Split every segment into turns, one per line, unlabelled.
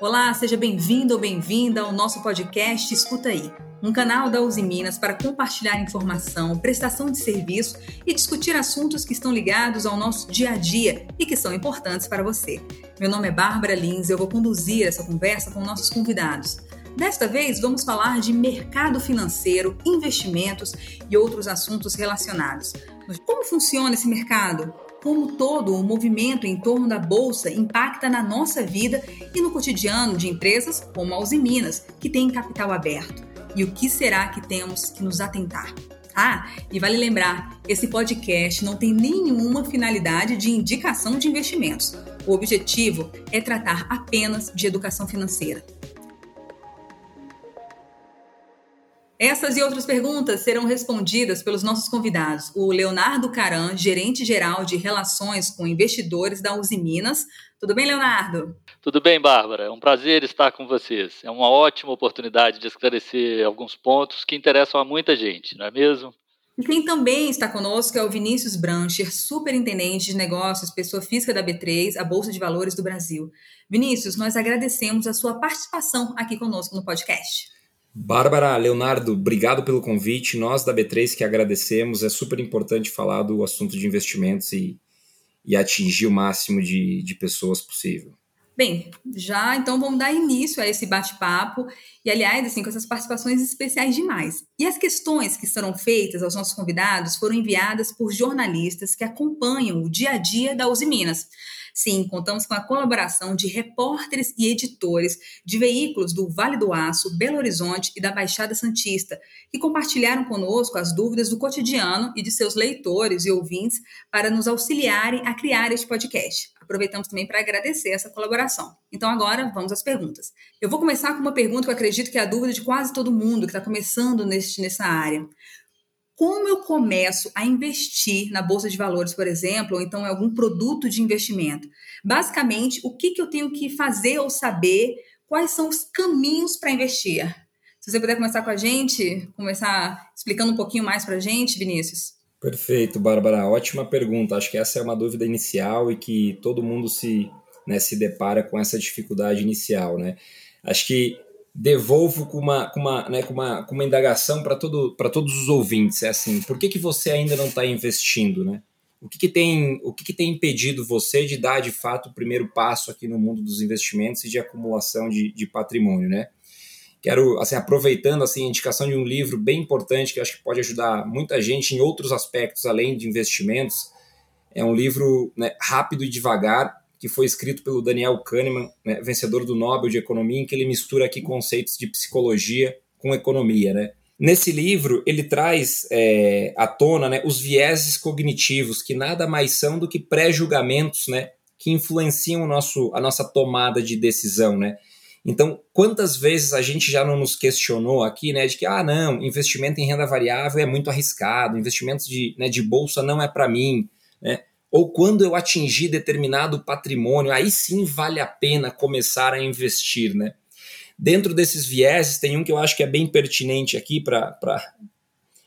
Olá, seja bem-vindo ou bem-vinda ao nosso podcast Escuta Aí, um canal da Uzi Minas para compartilhar informação, prestação de serviço e discutir assuntos que estão ligados ao nosso dia a dia e que são importantes para você. Meu nome é Bárbara Lins e eu vou conduzir essa conversa com nossos convidados. Desta vez, vamos falar de mercado financeiro, investimentos e outros assuntos relacionados. Como funciona esse mercado? Como todo o movimento em torno da bolsa impacta na nossa vida e no cotidiano de empresas como a Uzi Minas, que tem capital aberto. E o que será que temos que nos atentar? Ah, e vale lembrar, esse podcast não tem nenhuma finalidade de indicação de investimentos. O objetivo é tratar apenas de educação financeira. Essas e outras perguntas serão respondidas pelos nossos convidados, o Leonardo Caran, gerente geral de relações com investidores da Uzi Minas. Tudo bem, Leonardo?
Tudo bem, Bárbara. É um prazer estar com vocês. É uma ótima oportunidade de esclarecer alguns pontos que interessam a muita gente, não é mesmo?
E quem também está conosco é o Vinícius Brancher, superintendente de negócios, pessoa física da B3, a Bolsa de Valores do Brasil. Vinícius, nós agradecemos a sua participação aqui conosco no podcast.
Bárbara, Leonardo, obrigado pelo convite. Nós da B3 que agradecemos. É super importante falar do assunto de investimentos e, e atingir o máximo de, de pessoas possível.
Bem, já então vamos dar início a esse bate-papo e, aliás, assim, com essas participações especiais demais. E as questões que serão feitas aos nossos convidados foram enviadas por jornalistas que acompanham o dia a dia da Uzi Minas. Sim, contamos com a colaboração de repórteres e editores de veículos do Vale do Aço, Belo Horizonte e da Baixada Santista, que compartilharam conosco as dúvidas do cotidiano e de seus leitores e ouvintes para nos auxiliarem a criar este podcast. Aproveitamos também para agradecer essa colaboração. Então, agora vamos às perguntas. Eu vou começar com uma pergunta que eu acredito que é a dúvida de quase todo mundo que está começando neste, nessa área como eu começo a investir na bolsa de valores, por exemplo, ou então em algum produto de investimento? Basicamente, o que, que eu tenho que fazer ou saber? Quais são os caminhos para investir? Se você puder começar com a gente, começar explicando um pouquinho mais para a gente, Vinícius.
Perfeito, Bárbara. Ótima pergunta. Acho que essa é uma dúvida inicial e que todo mundo se, né, se depara com essa dificuldade inicial. Né? Acho que devolvo com uma, com uma, né, com uma, com uma indagação para todo, todos os ouvintes. É assim, por que, que você ainda não está investindo, né? O que, que tem o que, que tem impedido você de dar de fato o primeiro passo aqui no mundo dos investimentos e de acumulação de, de patrimônio, né? Quero, assim, aproveitando assim, a indicação de um livro bem importante que acho que pode ajudar muita gente em outros aspectos além de investimentos. É um livro né, rápido e devagar, que foi escrito pelo Daniel Kahneman, né, vencedor do Nobel de Economia, em que ele mistura aqui conceitos de psicologia com economia, né? Nesse livro, ele traz é, à tona né, os vieses cognitivos, que nada mais são do que pré-julgamentos né, que influenciam nosso, a nossa tomada de decisão. Né? Então, quantas vezes a gente já não nos questionou aqui né, de que, ah, não, investimento em renda variável é muito arriscado, investimento de, né, de bolsa não é para mim. Né? ou quando eu atingir determinado patrimônio, aí sim vale a pena começar a investir, né? Dentro desses vieses, tem um que eu acho que é bem pertinente aqui para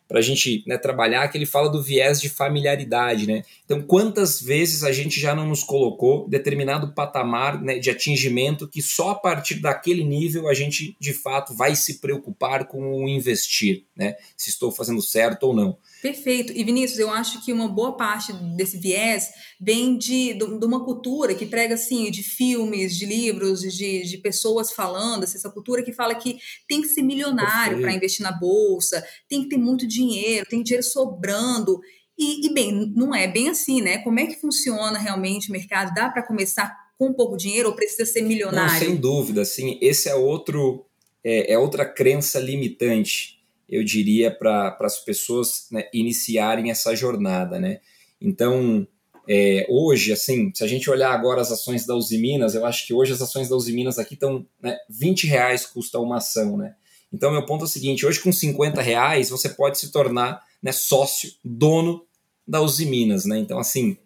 para a gente né, trabalhar, que ele fala do viés de familiaridade. Né? Então, quantas vezes a gente já não nos colocou determinado patamar né, de atingimento que só a partir daquele nível a gente, de fato, vai se preocupar com o investir, né? se estou fazendo certo ou não.
Perfeito. E Vinícius, eu acho que uma boa parte desse viés vem de, de, uma cultura que prega assim, de filmes, de livros, de, de pessoas falando, assim, essa cultura que fala que tem que ser milionário para investir na bolsa, tem que ter muito dinheiro, tem dinheiro sobrando. E, e, bem, não é bem assim, né? Como é que funciona realmente o mercado? Dá para começar com pouco dinheiro ou precisa ser milionário?
Não, sem dúvida, assim, esse é outro é, é outra crença limitante eu diria, para as pessoas né, iniciarem essa jornada, né? Então, é, hoje, assim, se a gente olhar agora as ações da Uzi Minas, eu acho que hoje as ações da Uzi Minas aqui estão, né, 20 reais custa uma ação, né? Então, meu ponto é o seguinte, hoje com 50 reais você pode se tornar né, sócio, dono da Uzi Minas, né? Então, assim,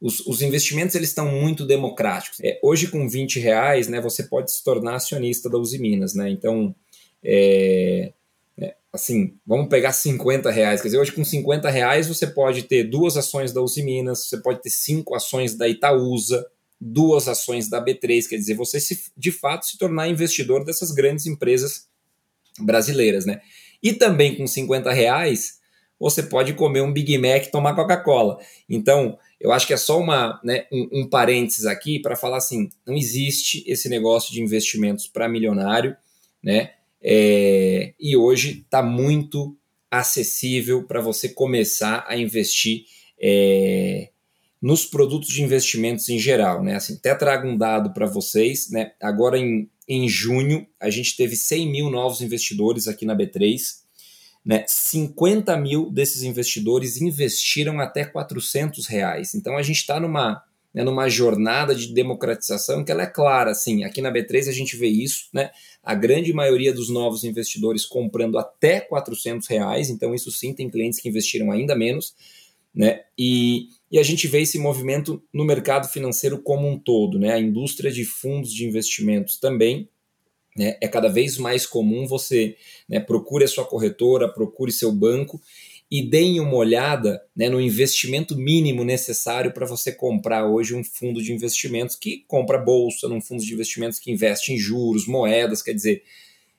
os, os investimentos eles estão muito democráticos. É, hoje com 20 reais, né, você pode se tornar acionista da Uzi Minas, né? Então, é, assim, vamos pegar 50 reais. Quer dizer, hoje com 50 reais você pode ter duas ações da Uzi Minas, você pode ter cinco ações da Itaúsa, duas ações da B3, quer dizer, você se, de fato se tornar investidor dessas grandes empresas brasileiras, né? E também com 50 reais, você pode comer um Big Mac e tomar Coca-Cola. Então, eu acho que é só uma, né, um, um parênteses aqui para falar assim: não existe esse negócio de investimentos para milionário, né? É, e hoje está muito acessível para você começar a investir é, nos produtos de investimentos em geral. Né? Assim, até trago um dado para vocês. Né? Agora, em, em junho, a gente teve 100 mil novos investidores aqui na B3. Né? 50 mil desses investidores investiram até 400 reais. Então, a gente está numa, né, numa jornada de democratização que ela é clara. Assim, aqui na B3 a gente vê isso. Né? A grande maioria dos novos investidores comprando até 400 reais. Então, isso sim, tem clientes que investiram ainda menos. Né? E e a gente vê esse movimento no mercado financeiro como um todo. Né? A indústria de fundos de investimentos também né? é cada vez mais comum você né, procure a sua corretora, procure seu banco e deem uma olhada né, no investimento mínimo necessário para você comprar hoje um fundo de investimentos que compra bolsa, num fundo de investimentos que investe em juros, moedas, quer dizer,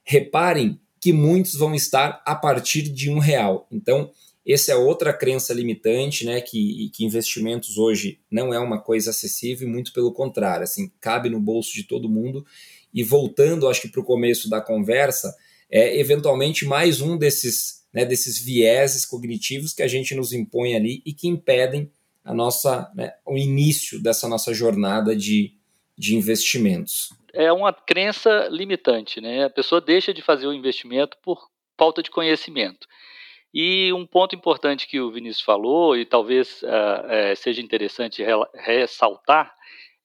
reparem que muitos vão estar a partir de um real. Então, essa é outra crença limitante, né? Que, que investimentos hoje não é uma coisa acessível, muito pelo contrário, assim, cabe no bolso de todo mundo. E voltando, acho que para o começo da conversa, é eventualmente mais um desses, né, desses vieses cognitivos que a gente nos impõe ali e que impedem a nossa, né, o início dessa nossa jornada de, de investimentos.
É uma crença limitante, né? A pessoa deixa de fazer o investimento por falta de conhecimento. E um ponto importante que o Vinícius falou, e talvez uh, seja interessante re ressaltar,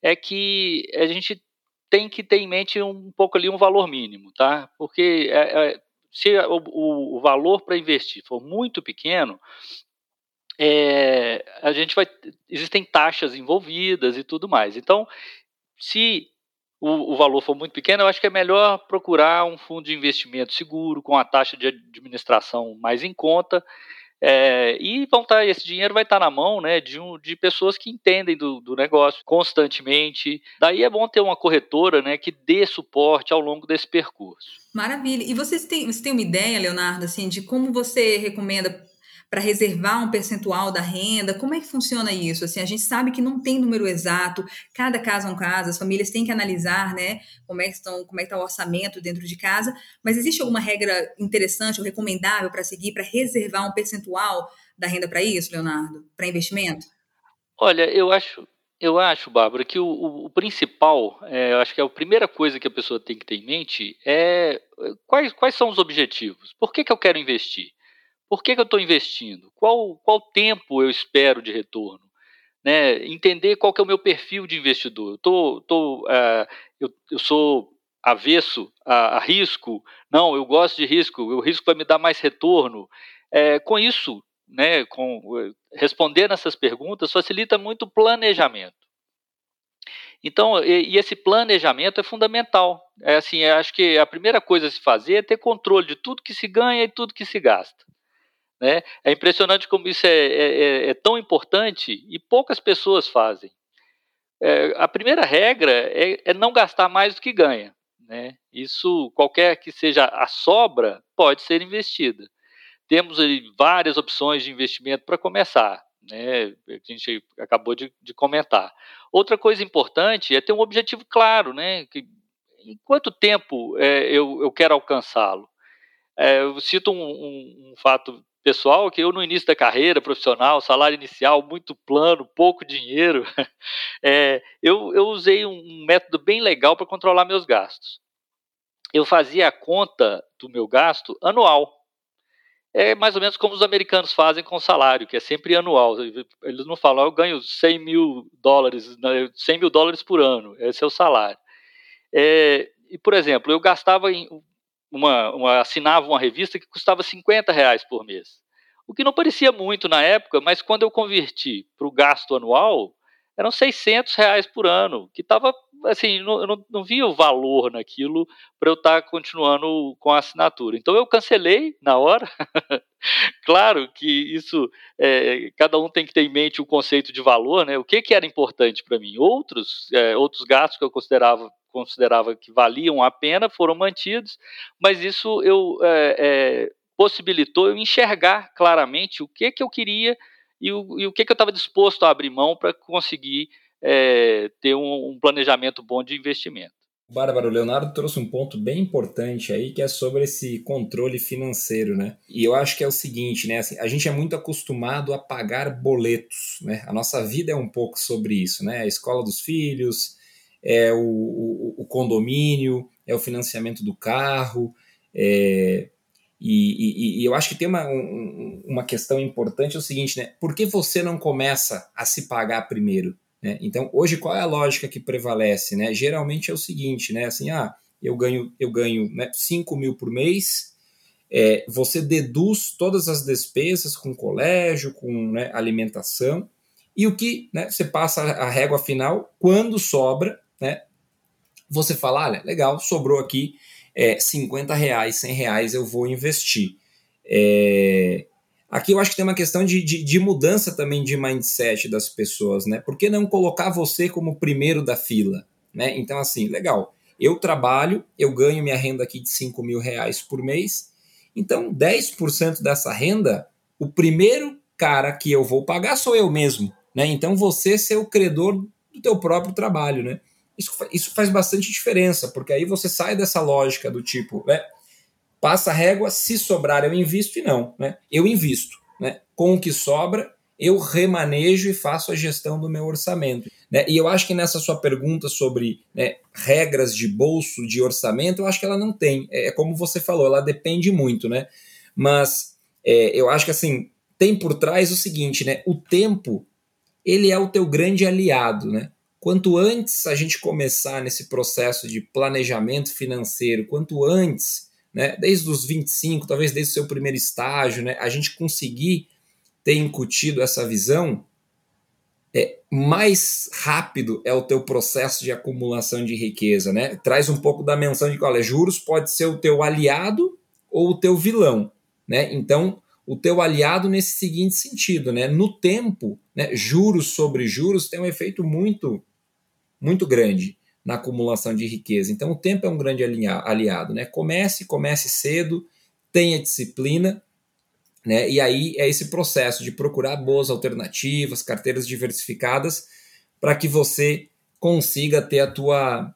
é que a gente tem que ter em mente um pouco ali um valor mínimo, tá? Porque uh, se o, o valor para investir for muito pequeno, é, a gente vai existem taxas envolvidas e tudo mais. Então, se o, o, valor for muito pequeno, eu acho que é melhor procurar um fundo de investimento seguro, com a taxa de administração mais em conta. É, e vão estar, tá, esse dinheiro vai estar tá na mão né, de, um, de pessoas que entendem do, do, negócio constantemente. Daí é bom ter uma corretora né, que dê suporte ao longo desse percurso.
Maravilha. E vocês têm, você tem uma ideia, Leonardo, assim, de como você recomenda para reservar um percentual da renda? Como é que funciona isso? Assim, a gente sabe que não tem número exato, cada caso é um caso, as famílias têm que analisar, né, como é que estão, como é que está o orçamento dentro de casa, mas existe alguma regra interessante ou recomendável para seguir para reservar um percentual da renda para isso, Leonardo, para investimento?
Olha, eu acho, eu acho, Bárbara, que o, o, o principal, é, eu acho que é a primeira coisa que a pessoa tem que ter em mente é quais, quais são os objetivos. Por que, que eu quero investir? Por que, que eu estou investindo? Qual, qual tempo eu espero de retorno? Né? Entender qual que é o meu perfil de investidor. Eu, tô, tô, uh, eu, eu sou avesso a, a, risco? Não, eu gosto de risco. O risco vai me dar mais retorno. É, com isso, né, com, responder nessas perguntas facilita muito o planejamento. Então, e, e, esse planejamento é fundamental. É assim, acho que a primeira coisa a se fazer é ter controle de tudo que se ganha e tudo que se gasta. Né? É impressionante como isso é, é, é, é tão importante e poucas pessoas fazem. É, a primeira regra é, é, não gastar mais do que ganha. Né? Isso, qualquer que seja a sobra, pode ser investida. Temos várias opções de investimento para começar. Né? A gente acabou de, de, comentar. Outra coisa importante é ter um objetivo claro, né? Que, em quanto tempo é, eu, eu, quero alcançá-lo? É, eu cito um, um, um, fato pessoal que eu no início da carreira profissional, salário inicial muito plano, pouco dinheiro, é, eu, eu usei um método bem legal para controlar meus gastos. Eu fazia a conta do meu gasto anual. É mais ou menos como os americanos fazem com o salário, que é sempre anual. Eles não falam, eu ganho 100 mil dólares, 100 mil dólares por ano, esse é o salário. É, e, por exemplo, eu gastava em, uma, uma, assinava uma revista que custava 50 reais por mês. O que não parecia muito na época, mas quando eu converti para o gasto anual, eram 600 reais por ano, que estava, assim, não, não, não via o valor naquilo para eu estar tá continuando com a assinatura. Então eu cancelei na hora claro que isso, é, cada um tem que ter em mente o conceito de valor, né? O que, que era importante para mim? Outros, é, outros gastos que eu considerava considerava que valiam a pena foram mantidos, mas isso eu é, é, possibilitou eu enxergar claramente o que que eu queria e o, e o que que eu estava disposto a abrir mão para conseguir é, ter um, um planejamento bom de investimento.
Bárbara, o Leonardo trouxe um ponto bem importante aí, que é sobre esse controle financeiro, né? E eu acho que é o seguinte, né? Assim, a gente é muito acostumado a pagar boletos, né? A nossa vida é um pouco sobre isso, né? A escola dos filhos, é o, o, o condomínio, é o financiamento do carro, é, e, e, e, eu acho que tem uma, um, uma questão importante, é o seguinte, né? Por que você não começa a se pagar primeiro? Né? Então, hoje, qual é a lógica que prevalece? Né? Geralmente é o seguinte, né? Assim, ah, eu ganho, eu ganho né, 5 mil por mês, é, você deduz todas as despesas com colégio, com né, alimentação, e o que né, você passa a régua final, quando sobra, né, você fala, olha, legal, sobrou aqui é, 50 reais, 100 reais, eu vou investir. É, Aqui eu acho que tem uma questão de, de, de, mudança também de mindset das pessoas, né? Por que não colocar você como primeiro da fila? Né? Então, assim, legal. Eu trabalho, eu ganho minha renda aqui de 5 mil reais por mês. Então, 10% dessa renda, o primeiro cara que eu vou pagar sou eu mesmo. Né? Então, você ser o credor do teu próprio trabalho, né? Isso, isso faz bastante diferença, porque aí você sai dessa lógica do tipo, né? Passa a régua, se sobrar eu invisto e não, né? Eu invisto, né? Com o que sobra, eu remanejo e faço a gestão do meu orçamento. Né? E eu acho que nessa sua pergunta sobre né, regras de bolso, de orçamento, eu acho que ela não tem. É, é como você falou, ela depende muito, né? Mas é, eu acho que assim, tem por trás o seguinte, né? O tempo, ele é o teu grande aliado, né? Quanto antes a gente começar nesse processo de planejamento financeiro, quanto antes né, desde os 25, talvez desde o seu primeiro estágio, né, a gente conseguir ter incutido essa visão, é, mais rápido é o teu processo de acumulação de riqueza. Né? Traz um pouco da menção de que, olha, juros pode ser o teu aliado ou o teu vilão. Né? Então, o teu aliado nesse seguinte sentido, né? No tempo, né, juros sobre juros tem um efeito muito, muito grande na acumulação de riqueza. Então, o tempo é um grande aliado. Né? Comece, comece cedo, tenha disciplina, né? e aí é esse processo de procurar boas alternativas, carteiras diversificadas, para que você consiga ter a tua,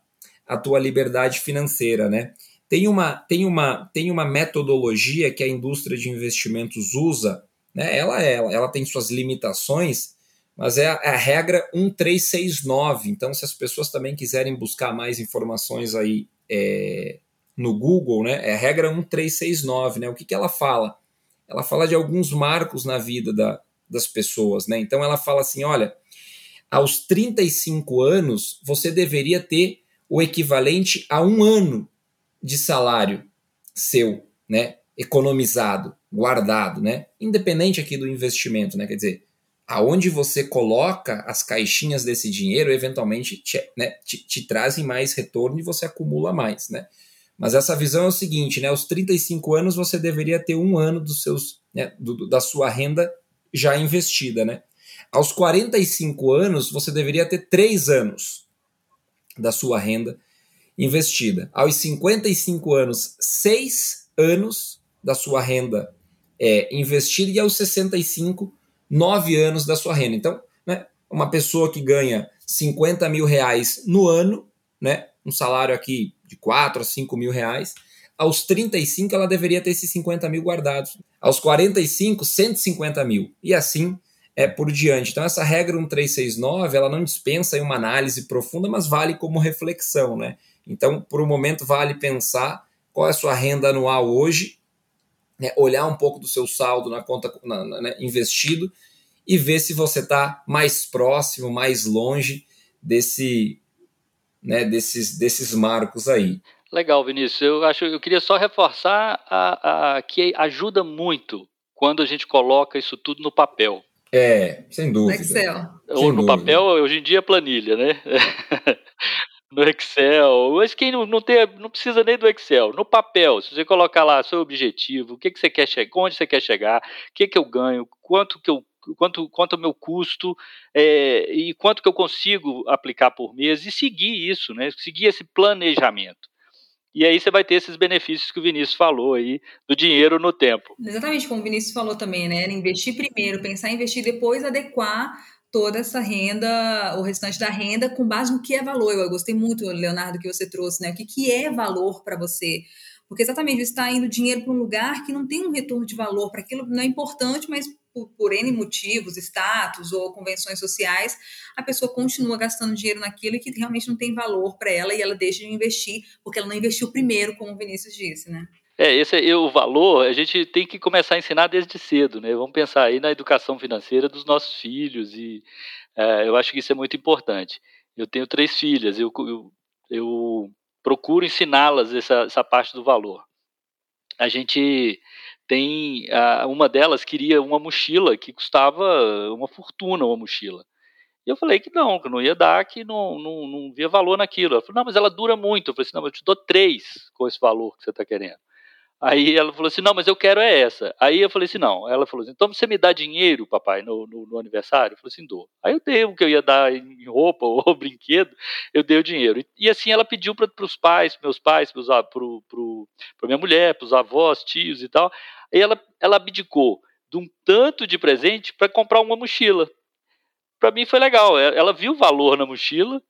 a tua liberdade financeira. Né? Tem, uma, tem, uma, tem uma metodologia que a indústria de investimentos usa, né? ela, ela, ela tem suas limitações, mas é a, é a, regra 1369. Então, se as pessoas também quiserem buscar mais informações aí é, no Google, né, é a regra 1369. Né? O que, que ela fala? Ela fala de alguns marcos na vida da, das pessoas. Né? Então, ela fala assim: olha, aos 35 anos, você deveria ter o equivalente a um ano de salário seu, né? economizado, guardado, né? independente aqui do investimento. Né? Quer dizer, aonde você coloca as caixinhas desse dinheiro, eventualmente te, né, te, te, trazem mais retorno e você acumula mais, né? Mas essa visão é o seguinte, né? Aos 35 anos você deveria ter um ano dos seus, né, do, da sua renda já investida, né? Aos 45 anos você deveria ter três anos da sua renda investida. Aos 55 anos, seis anos da sua renda é, investida e aos 65 nove anos da sua renda. Então, né, uma pessoa que ganha 50 mil reais no ano, né, um salário aqui de 4 a 5 mil reais, aos 35 ela deveria ter esses 50 mil guardados. Aos 45, 150 mil. E assim é por diante. Então, essa regra 1369 ela não dispensa uma análise profunda, mas vale como reflexão. Né? Então, por um momento, vale pensar qual é a sua renda anual hoje né, olhar um pouco do seu saldo na conta na, na, né, investido e ver se você está mais próximo, mais longe desse, né, desses, desses marcos aí.
Legal, Vinícius. Eu acho, eu queria só reforçar a, a, que ajuda muito quando a gente coloca isso tudo no papel.
É, sem dúvida.
Excel.
Ou sem no dúvida. papel, hoje em dia, planilha, né? no Excel. Mas quem não, não, tem, não precisa nem do Excel. No papel, se você colocar lá seu objetivo, o que, que você quer chegar, onde você quer chegar, o que, que eu ganho, quanto que eu quanto quanto é o meu custo é, e quanto que eu consigo aplicar por mês e seguir isso, né? Seguir esse planejamento. E aí você vai ter esses benefícios que o Vinícius falou aí do dinheiro no tempo.
Exatamente como o Vinícius falou também, né? Investir primeiro, pensar em investir depois, adequar toda essa renda, o restante da renda, com base no que é valor. Eu gostei muito, Leonardo, que você trouxe, né? O que, que é valor para você? Porque exatamente está indo dinheiro para um lugar que não tem um retorno de valor para aquilo, não é importante, mas por, por N motivos, status ou convenções sociais, a pessoa continua gastando dinheiro naquilo que realmente não tem valor para ela e ela deixa de investir, porque ela não investiu primeiro, como o Vinícius disse, né?
É, esse é o valor, a gente tem que começar a ensinar desde cedo, né? Vamos pensar aí na educação financeira dos nossos filhos e é, eu acho que isso é muito importante. Eu tenho três filhas, eu, eu, eu procuro ensiná-las essa, essa parte do valor. A gente tem, uma delas queria uma mochila que custava uma fortuna, uma mochila. E eu falei que não, que não ia dar, que não, não, não via valor naquilo. Ela falou, não, mas ela dura muito. Eu falei assim, não, eu te dou três com esse valor que você está querendo. Aí ela falou assim: não, mas eu quero é essa. Aí eu falei assim: não. Ela falou assim: então você me dá dinheiro, papai, no, no, no aniversário? Eu falei assim: dou. Aí eu dei o que eu ia dar em roupa ou brinquedo, eu dei o dinheiro. E, e assim ela pediu para os pais, meus pais, para minha mulher, para os avós, tios e tal. Aí ela, ela abdicou de um tanto de presente para comprar uma mochila. Para mim foi legal. Ela viu o valor na mochila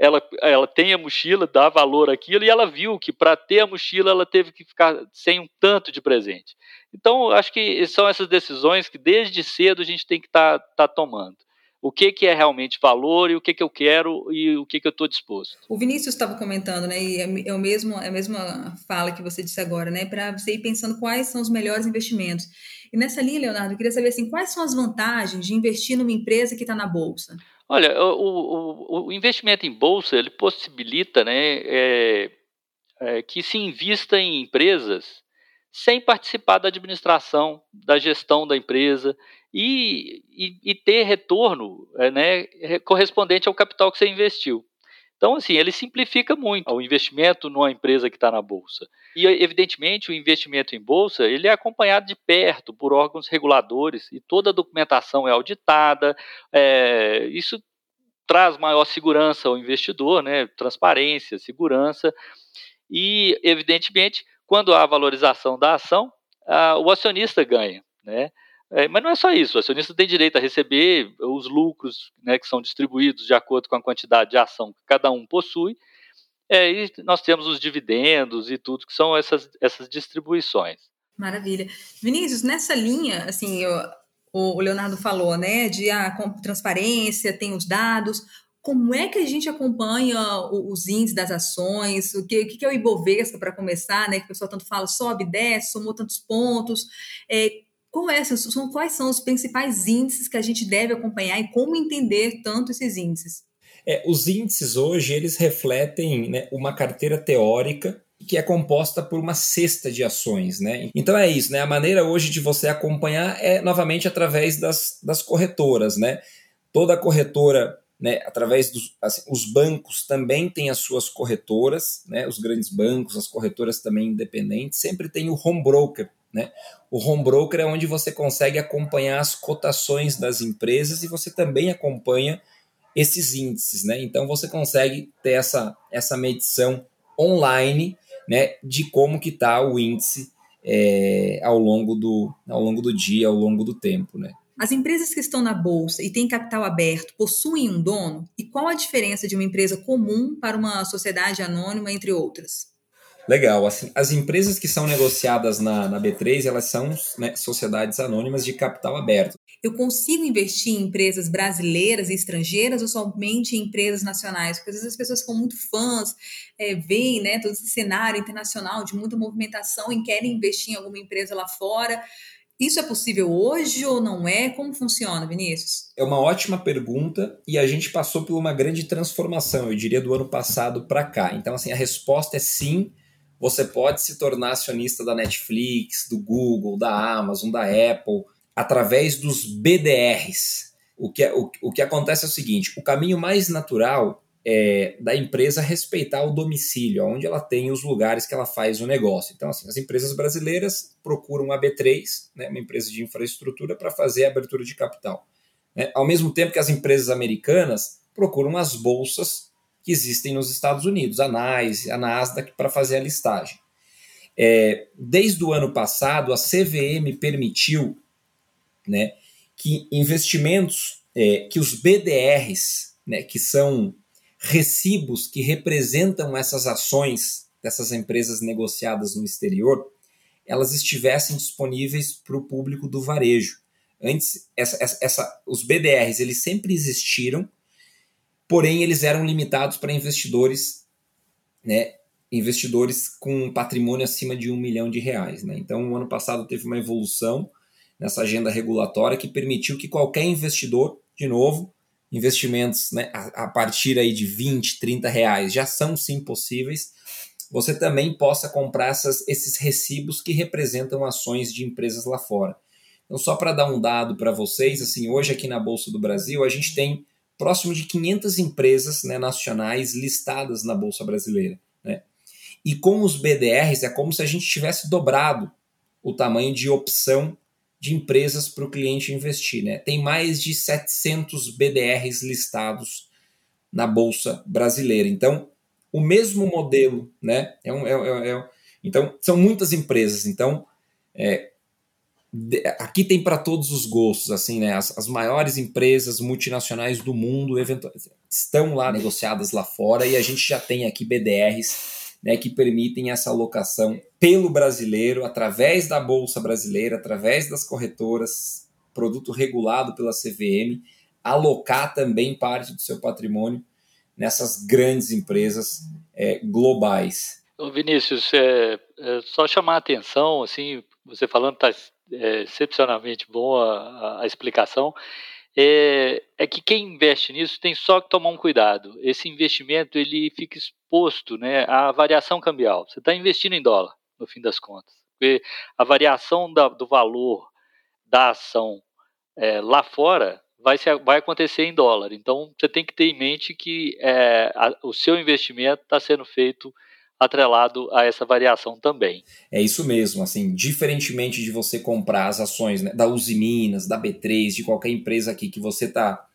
ela, ela tem a mochila, dá valor àquilo, e ela viu que para ter a mochila ela teve que ficar sem um tanto de presente. Então, acho que são essas decisões que desde cedo a gente tem que estar tá, tá tomando. O que, que é realmente valor e o que, que eu quero e o que, que eu estou disposto.
O Vinícius estava comentando, né? E é, é, o mesmo, é a mesma fala que você disse agora, né? Para você ir pensando quais são os melhores investimentos. E nessa linha, Leonardo, eu queria saber assim, quais são as vantagens de investir numa empresa que está na Bolsa?
Olha, o, o, o, investimento em bolsa ele possibilita né, é, é, que se invista em empresas sem participar da administração, da gestão da empresa e, e, e ter retorno é, né, correspondente ao capital que você investiu. Então, assim, ele simplifica muito o investimento numa empresa que está na bolsa. E, evidentemente, o investimento em bolsa ele é acompanhado de perto por órgãos reguladores e toda a documentação é auditada. É, isso traz maior segurança ao investidor, né? Transparência, segurança. E, evidentemente, quando há valorização da ação, a, o acionista ganha, né? É, mas não é só isso, o acionista tem direito a receber os lucros né, que são distribuídos de acordo com a quantidade de ação que cada um possui, é, e nós temos os dividendos e tudo, que são essas, essas distribuições.
Maravilha. Vinícius, nessa linha, assim, eu, o Leonardo falou, né, de a ah, transparência, tem os dados, como é que a gente acompanha os índices das ações? O que, o que é o Ibovespa para começar, né? Que o pessoal tanto fala, sobe, desce, somou tantos pontos. É, é, são, quais são os principais índices que a gente deve acompanhar e como entender tanto esses índices?
É, os índices hoje eles refletem né, uma carteira teórica que é composta por uma cesta de ações, né? Então é isso, né? A maneira hoje de você acompanhar é novamente através das, das corretoras, né? Toda corretora, né? Através dos assim, os bancos também têm as suas corretoras, né? Os grandes bancos, as corretoras também independentes, sempre tem o home broker, né? O home broker é onde você consegue acompanhar as cotações das empresas e você também acompanha esses índices, né? Então você consegue ter essa, essa medição online, né, de como que está o índice é, ao longo do ao longo do dia, ao longo do tempo, né?
As empresas que estão na bolsa e têm capital aberto possuem um dono? E qual a diferença de uma empresa comum para uma sociedade anônima, entre outras?
Legal. Assim, as empresas que são negociadas na, na B3, elas são né, sociedades anônimas de capital aberto.
Eu consigo investir em empresas brasileiras e estrangeiras ou somente em empresas nacionais? Porque às vezes as pessoas ficam muito fãs, é, veem né, todo esse cenário internacional de muita movimentação e querem investir em alguma empresa lá fora. Isso é possível hoje ou não é? Como funciona, Vinícius?
É uma ótima pergunta e a gente passou por uma grande transformação, eu diria, do ano passado para cá. Então, assim, a resposta é sim você pode se tornar acionista da Netflix, do Google, da Amazon, da Apple, através dos BDRs. O que, é, o, o que acontece é o seguinte: o caminho mais natural é, da empresa respeitar o domicílio, onde ela tem os lugares que ela faz o negócio. Então, assim, as empresas brasileiras procuram a B3, né, uma empresa de infraestrutura, para fazer a abertura de capital. Né? Ao mesmo tempo que as empresas americanas procuram as bolsas que existem nos Estados Unidos, a NYSE, a Nasdaq, para fazer a listagem. É, desde o ano passado, a CVM permitiu né, que investimentos, é, que os BDRs, né, que são recibos que representam essas ações dessas empresas negociadas no exterior, elas estivessem disponíveis para o público do varejo. Antes, essa, essa, essa, os BDRs eles sempre existiram, porém eles eram limitados para investidores, né, investidores com patrimônio acima de um milhão de reais. Né? Então, o ano passado teve uma evolução nessa agenda regulatória que permitiu que qualquer investidor, de novo, investimentos né, a, a, partir aí de 20, 30 reais já são sim possíveis, você também possa comprar essas, esses recibos que representam ações de empresas lá fora. Então, só para dar um dado para vocês, assim, hoje aqui na Bolsa do Brasil, a gente tem próximo de 500 empresas né, nacionais listadas na Bolsa Brasileira. Né? E com os BDRs, é como se a gente tivesse dobrado o tamanho de opção de empresas para o cliente investir. Né? Tem mais de 700 BDRs listados na Bolsa Brasileira. Então, o mesmo modelo, né? É um, é, é, é então, são muitas empresas. Então, é, aqui tem para todos os gostos, assim, né? As, as maiores empresas multinacionais do mundo estão lá negociadas lá fora e a gente já tem aqui BDRs né, que permitem essa alocação pelo brasileiro, através da Bolsa Brasileira, através das corretoras, produto regulado pela CVM, alocar também parte do seu patrimônio nessas grandes empresas é, globais.
Vinícius, é, é, só chamar a atenção, assim, você falando está é, excepcionalmente boa a, a explicação, é, é, que quem investe nisso tem só que tomar um cuidado. Esse investimento ele fica exposto né, à variação cambial. Você está investindo em dólar, no fim das contas. Porque a variação da, do valor da ação é, lá fora vai, ser, vai acontecer em dólar. Então você tem que ter em mente que é, a, o seu investimento está sendo feito atrelado a essa variação também.
É isso mesmo, assim, diferentemente de você comprar as ações né, da Uzi Minas, da B3, de qualquer empresa aqui que você está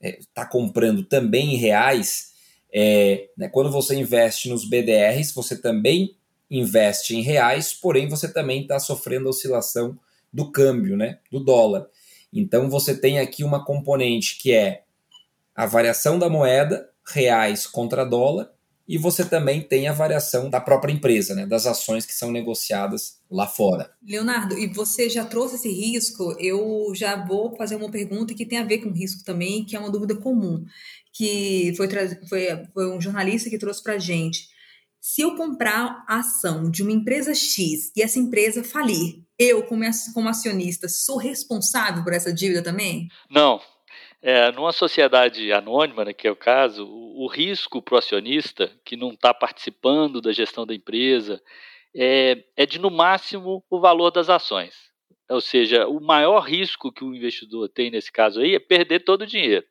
é, tá comprando também em reais, é, né, quando você investe nos BDRs, você também investe em reais, porém você também está sofrendo a oscilação do câmbio, né, do dólar. Então você tem aqui uma componente que é a variação da moeda, reais contra dólar, e você também tem a variação da própria empresa, né, das ações que são negociadas lá fora.
Leonardo, e você já trouxe esse risco? Eu já vou fazer uma pergunta que tem a ver com risco também, que é uma dúvida comum, que foi, foi, foi um jornalista que trouxe para a gente. Se eu comprar a ação de uma empresa X e essa empresa falir, eu, como, como acionista, sou responsável por essa dívida também?
Não, é, numa sociedade anônima, né, que é o caso, o, o risco para o acionista que não está participando da gestão da empresa é, é de, no máximo, o valor das ações. Ou seja, o maior risco que o investidor tem nesse caso aí é perder todo o dinheiro.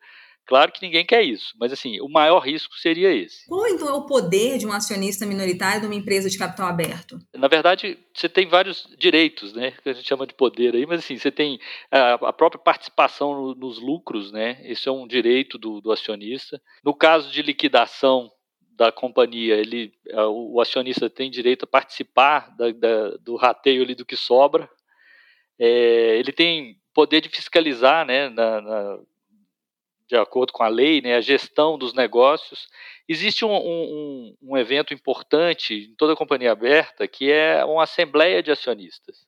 Claro que ninguém quer isso, mas assim, o maior risco seria esse.
Qual então é o poder de um acionista minoritário de uma empresa de capital aberto?
Na verdade, você tem vários direitos, né, que a gente chama de poder aí, mas assim, você tem a, a própria participação no, nos lucros, né, esse é um direito do, do acionista. No caso de liquidação da companhia, ele, o acionista tem direito a participar da, da, do rateio ali do que sobra. É, ele tem poder de fiscalizar, né, na, na de acordo com a lei, né, a gestão dos negócios. Existe um, um, um, evento importante em toda companhia aberta, que é uma assembleia de acionistas.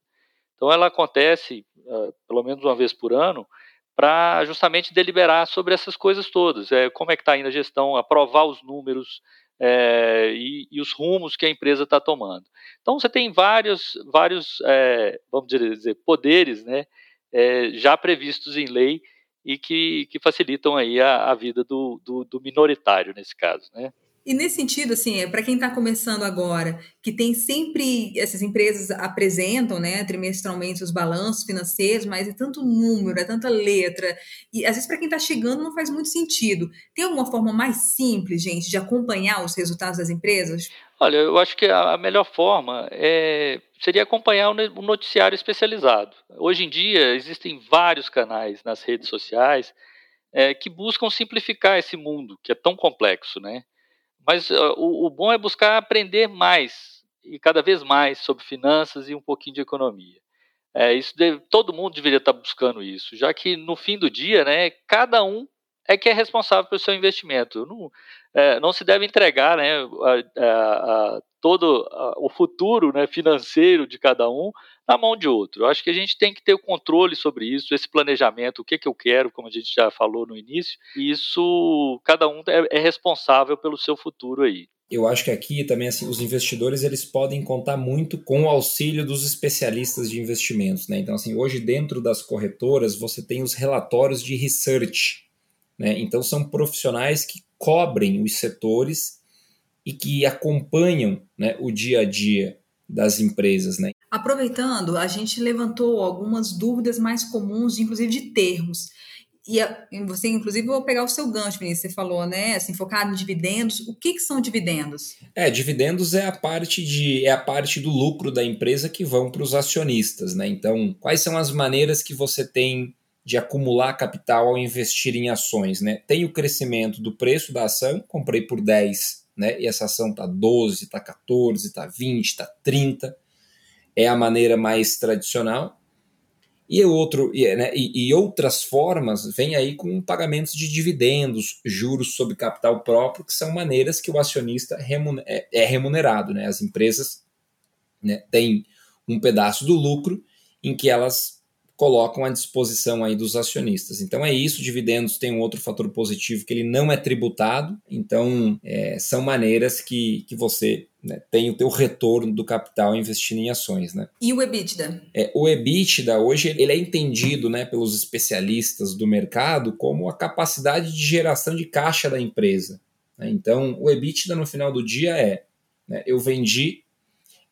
Então, ela acontece uh, pelo menos uma vez por ano, para justamente deliberar sobre essas coisas todas. É, como é que está indo a gestão, aprovar os números é, e, e, os rumos que a empresa está tomando. Então, você tem vários, vários é, vamos dizer, poderes né, é, já previstos em lei e que, que facilitam aí a, a vida do, do, do, minoritário nesse caso, né?
E nesse sentido, assim, é, para quem está começando agora, que tem sempre essas empresas apresentam, né, trimestralmente os balanços financeiros, mas é tanto número, é tanta letra, e às vezes para quem está chegando não faz muito sentido. Tem alguma forma mais simples, gente, de acompanhar os resultados das empresas?
Olha, eu acho que a melhor forma é, seria acompanhar um noticiário especializado. Hoje em dia existem vários canais nas redes sociais é, que buscam simplificar esse mundo que é tão complexo, né? Mas uh, o, o, bom é buscar aprender mais e cada vez mais sobre finanças e um pouquinho de economia. É, isso deve, todo mundo deveria estar buscando isso, já que no fim do dia, né, cada um é que é responsável pelo seu investimento. Não, é, não se deve entregar né, a, a, a todo o futuro né, financeiro de cada um na mão de outro. Eu acho que a gente tem que ter o controle sobre isso, esse planejamento, o que, que eu quero, como a gente já falou no início, e isso, cada um é, é responsável pelo seu futuro aí
eu acho que aqui também assim, os investidores eles podem contar muito com o auxílio dos especialistas de investimentos, né? Então assim, hoje dentro das corretoras você tem os relatórios de research, né? Então são profissionais que cobrem os setores e que acompanham, né, o dia a dia das empresas, né?
Aproveitando, a gente levantou algumas dúvidas mais comuns, inclusive de termos. E você, inclusive, vou pegar o seu gancho, Vinícius, você falou, né? Assim, focado em dividendos. O que, que são dividendos?
É, dividendos é a parte de é a parte do lucro da empresa que vão para os acionistas, né? Então, quais são as maneiras que você tem de acumular capital ao investir em ações, né? Tem o crescimento do preço da ação, comprei por 10, né? E essa ação tá 12, tá 14, tá 20, tá 30 é a maneira mais tradicional. E, outro, e, né, e, e, outras formas vêm aí com pagamentos de dividendos, juros sobre capital próprio, que são maneiras que o acionista é, é remunerado. Né? As empresas né, têm um pedaço do lucro em que elas colocam à disposição aí dos acionistas. Então é isso, dividendos tem um outro fator positivo que ele não é tributado, então é, são maneiras que, que você né, tem o teu retorno do capital investindo em ações. Né?
E o EBITDA?
É, o EBITDA hoje ele é entendido né, pelos especialistas do mercado como a capacidade de geração de caixa da empresa. Né? Então o EBITDA no final do dia é né, eu vendi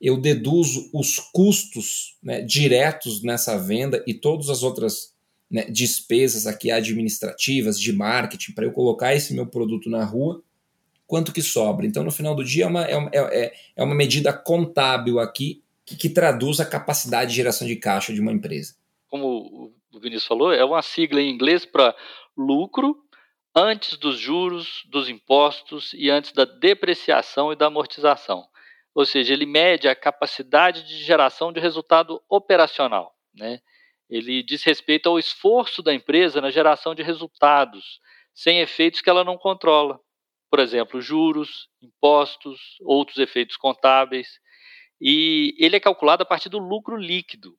eu deduzo os custos né, diretos nessa venda e todas as outras né, despesas aqui administrativas, de marketing, para eu colocar esse meu produto na rua, quanto que sobra. Então, no final do dia, é uma, é, é, é uma medida contábil aqui que, que traduz a capacidade de geração de caixa de uma empresa.
Como o Vinícius falou, é uma sigla em inglês para lucro antes dos juros, dos impostos e antes da depreciação e da amortização ou seja, ele mede a capacidade de geração de resultado operacional. Né? Ele diz respeito ao esforço da empresa na geração de resultados, sem efeitos que ela não controla. Por exemplo, juros, impostos, outros efeitos contábeis. E ele é calculado a partir do lucro líquido.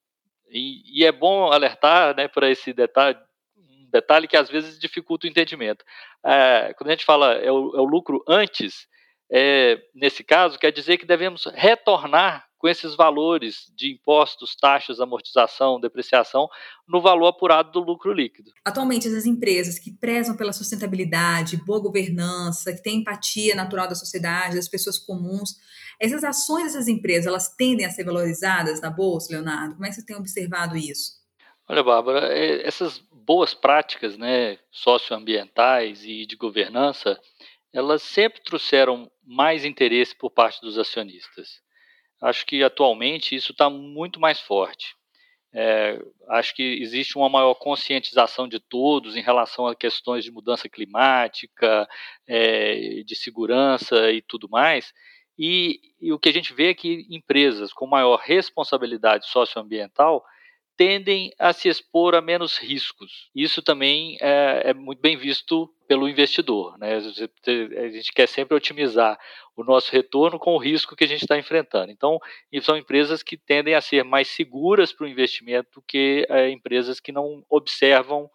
E, e é bom alertar né, para esse detalhe, um detalhe que às vezes dificulta o entendimento. É, quando a gente fala é o, é o lucro antes, é, nesse caso, quer dizer que devemos retornar com esses valores de impostos, taxas, amortização, depreciação, no valor apurado do lucro líquido.
Atualmente, as empresas que prezam pela sustentabilidade, boa governança, que têm empatia natural da sociedade, das pessoas comuns, essas ações dessas empresas, elas tendem a ser valorizadas na Bolsa, Leonardo? Como é que você tem observado isso?
Olha, Bárbara, é, essas boas práticas né, socioambientais e de governança, elas sempre trouxeram mais interesse por parte dos acionistas. Acho que atualmente isso está muito mais forte. É, acho que existe uma maior conscientização de todos em relação a questões de mudança climática, é, de segurança e tudo mais. E, e, o que a gente vê é que empresas com maior responsabilidade socioambiental tendem a se expor a menos riscos. Isso também é, é muito bem visto pelo investidor. Né? A gente quer sempre otimizar o nosso retorno com o risco que a gente está enfrentando. Então, são empresas que tendem a ser mais seguras para o investimento do que é, empresas que não observam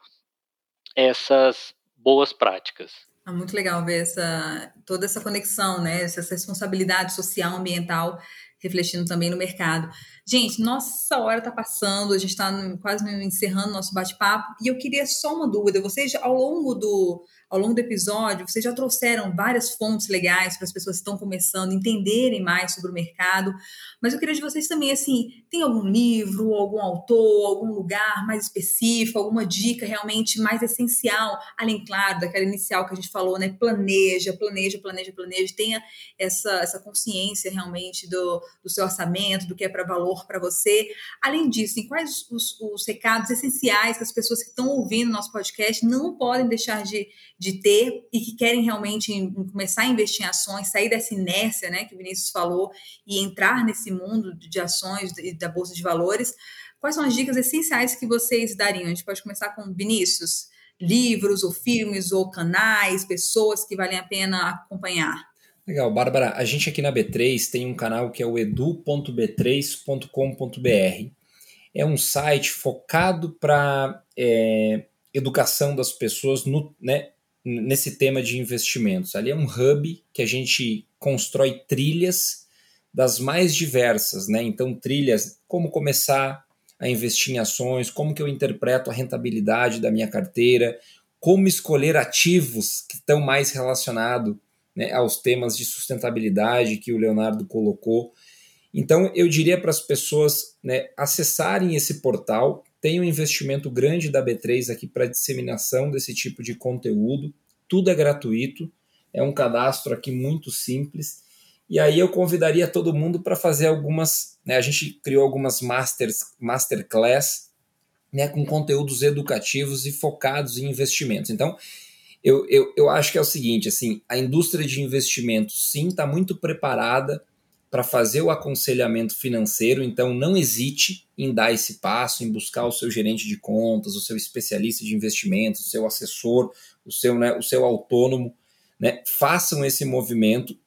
essas boas práticas.
É muito legal ver essa, toda essa conexão, né? essa responsabilidade social, ambiental refletindo também no mercado. Gente, nossa hora está passando, a gente está quase encerrando nosso bate-papo, e eu queria só uma dúvida. Vocês, ao longo do, ao longo do episódio, vocês já trouxeram várias fontes legais para as pessoas que estão começando entenderem mais sobre o mercado. Mas eu queria de vocês também, assim, tem algum livro, algum autor, algum lugar mais específico, alguma dica realmente mais essencial, além, claro, daquela inicial que a gente falou, né? Planeja, planeja, planeja, planeja, tenha essa, essa consciência realmente do, do seu orçamento, do que é para valor para você. Além disso, assim, quais os, os recados essenciais que as pessoas que estão ouvindo nosso podcast não podem deixar de de ter e que querem realmente começar a investir em ações, sair dessa inércia, né, que o Vinícius falou, e entrar nesse mundo de ações e da bolsa de valores. Quais são as dicas essenciais que vocês dariam? A gente pode começar com Vinícius, livros ou filmes ou canais, pessoas que valem a pena acompanhar.
Legal, Bárbara. A gente aqui na B3 tem um canal que é o edu.b3.com.br. É um site focado para é, educação das pessoas no, né, nesse tema de investimentos. Ali é um hub que a gente constrói trilhas das mais diversas, né? Então, trilhas, como começar a investir em ações, como que eu interpreto a rentabilidade da minha carteira, como escolher ativos que estão mais relacionados né, aos temas de sustentabilidade que o Leonardo colocou. Então, eu diria para as pessoas né, acessarem esse portal, tem um investimento grande da B3 aqui para disseminação desse tipo de conteúdo. Tudo é gratuito, é um cadastro aqui muito simples. E aí eu convidaria todo mundo para fazer algumas. Né, a gente criou algumas masters, masterclass né, com conteúdos educativos e focados em investimentos. Então, eu, eu, eu acho que é o seguinte: assim, a indústria de investimentos sim está muito preparada para fazer o aconselhamento financeiro, então não hesite em dar esse passo, em buscar o seu gerente de contas, o seu especialista de investimentos, o seu assessor, o seu, né, o seu autônomo, né, façam esse movimento.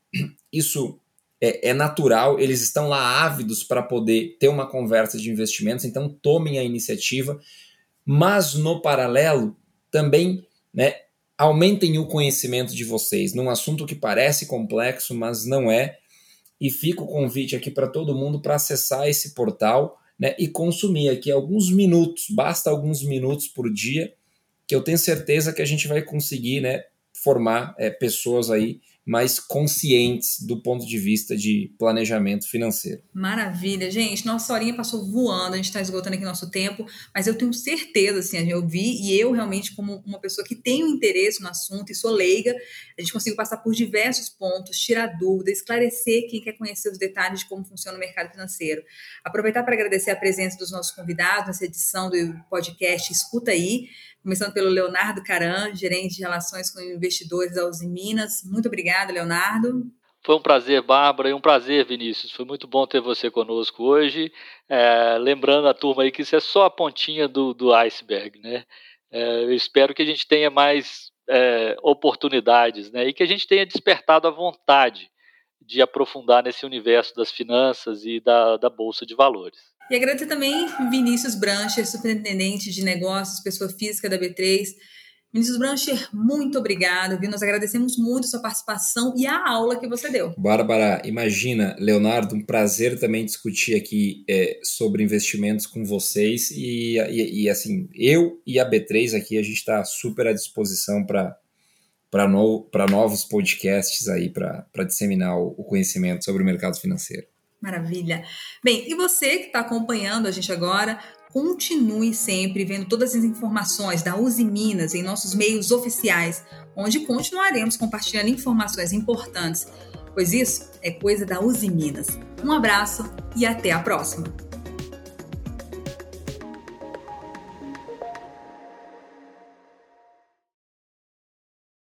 Isso é, é natural, eles estão lá ávidos para poder ter uma conversa de investimentos, então tomem a iniciativa, mas no paralelo também né, aumentem o conhecimento de vocês. Num assunto que parece complexo, mas não é e fica o convite aqui para todo mundo para acessar esse portal né, e consumir aqui alguns minutos, basta alguns minutos por dia, que eu tenho certeza que a gente vai conseguir né, formar é, pessoas aí mais conscientes do ponto de vista de planejamento financeiro.
Maravilha, gente. Nossa horinha passou voando, a gente está esgotando aqui nosso tempo, mas eu tenho certeza, assim, eu vi e eu realmente, como uma pessoa que tem um interesse no assunto e sou leiga, a gente conseguiu passar por diversos pontos, tirar dúvidas, esclarecer quem quer conhecer os detalhes de como funciona o mercado financeiro. Aproveitar para agradecer a presença dos nossos convidados nessa edição do podcast Escuta Aí começando pelo Leonardo Caran, gerente de relações com investidores da Uzi Minas. Muito obrigada, Leonardo.
Foi um prazer, Bárbara, e um prazer, Vinícius. Foi muito bom ter você conosco hoje. É, lembrando a turma aí que isso é só a pontinha do, do iceberg, né? É, eu espero que a gente tenha mais é, oportunidades, né? E que a gente tenha despertado a vontade de aprofundar nesse universo das finanças e da, da Bolsa de Valores.
E agradecer também Vinícius Brancher, superintendente de negócios, pessoa física da B3. Vinícius Brancher, muito obrigado, viu? Nós agradecemos muito sua participação e a aula que você deu.
Bárbara, imagina, Leonardo, um prazer também discutir aqui é, sobre investimentos com vocês e, e, e, assim, eu e a B3 aqui, a gente está super à disposição para para no, novos podcasts aí, para disseminar o, o conhecimento sobre o mercado financeiro.
Maravilha. Bem, e você que está acompanhando a gente agora, continue sempre vendo todas as informações da Uzi Minas em nossos meios oficiais, onde continuaremos compartilhando informações importantes, pois isso é coisa da Uzi Minas. Um abraço e até a próxima!